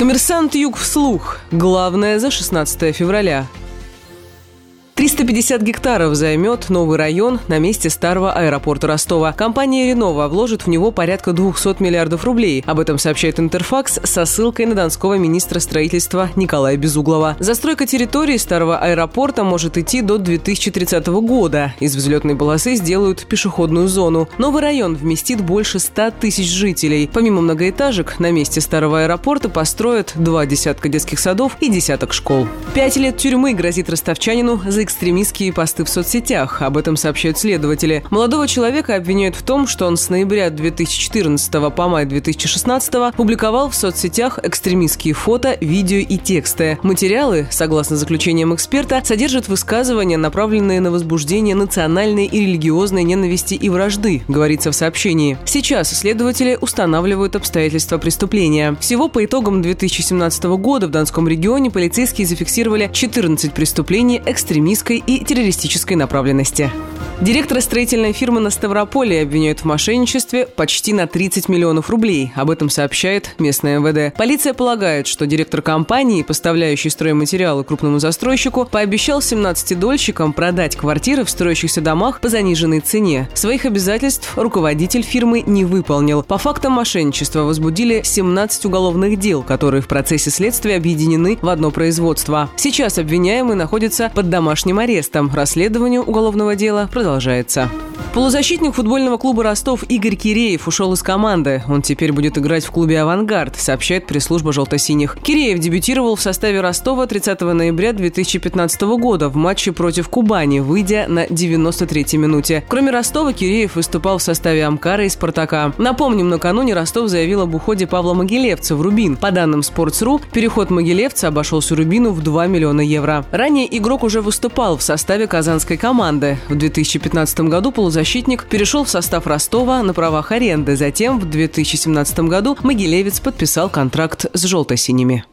Коммерсант Юг вслух. Главное за 16 февраля. 350 гектаров займет новый район на месте старого аэропорта Ростова. Компания «Ренова» вложит в него порядка 200 миллиардов рублей. Об этом сообщает Интерфакс со ссылкой на донского министра строительства Николая Безуглова. Застройка территории старого аэропорта может идти до 2030 года. Из взлетной полосы сделают пешеходную зону. Новый район вместит больше 100 тысяч жителей. Помимо многоэтажек, на месте старого аэропорта построят два десятка детских садов и десяток школ. Пять лет тюрьмы грозит ростовчанину за экстремистские посты в соцсетях. Об этом сообщают следователи. Молодого человека обвиняют в том, что он с ноября 2014 по май 2016 публиковал в соцсетях экстремистские фото, видео и тексты. Материалы, согласно заключениям эксперта, содержат высказывания, направленные на возбуждение национальной и религиозной ненависти и вражды, говорится в сообщении. Сейчас следователи устанавливают обстоятельства преступления. Всего по итогам 2017 года в Донском регионе полицейские зафиксировали 14 преступлений экстремистской и террористической направленности. Директора строительной фирмы на Ставрополе обвиняют в мошенничестве почти на 30 миллионов рублей. Об этом сообщает местное МВД. Полиция полагает, что директор компании, поставляющей стройматериалы крупному застройщику, пообещал 17 дольщикам продать квартиры в строящихся домах по заниженной цене. Своих обязательств руководитель фирмы не выполнил. По фактам мошенничества возбудили 17 уголовных дел, которые в процессе следствия объединены в одно производство. Сейчас обвиняемый находится под домашним арестом. Расследование уголовного дела продолжается. Полузащитник футбольного клуба «Ростов» Игорь Киреев ушел из команды. Он теперь будет играть в клубе «Авангард», сообщает пресс-служба «Желто-синих». Киреев дебютировал в составе Ростова 30 ноября 2015 года в матче против Кубани, выйдя на 93-й минуте. Кроме Ростова, Киреев выступал в составе «Амкара» и «Спартака». Напомним, накануне Ростов заявил об уходе Павла Могилевца в «Рубин». По данным Sports.ru, переход Могилевца обошелся «Рубину» в 2 миллиона евро. Ранее игрок уже выступал в составе казанской команды. В 2015 году полузащитник защитник перешел в состав Ростова на правах аренды. Затем в 2017 году Могилевец подписал контракт с «желто-синими».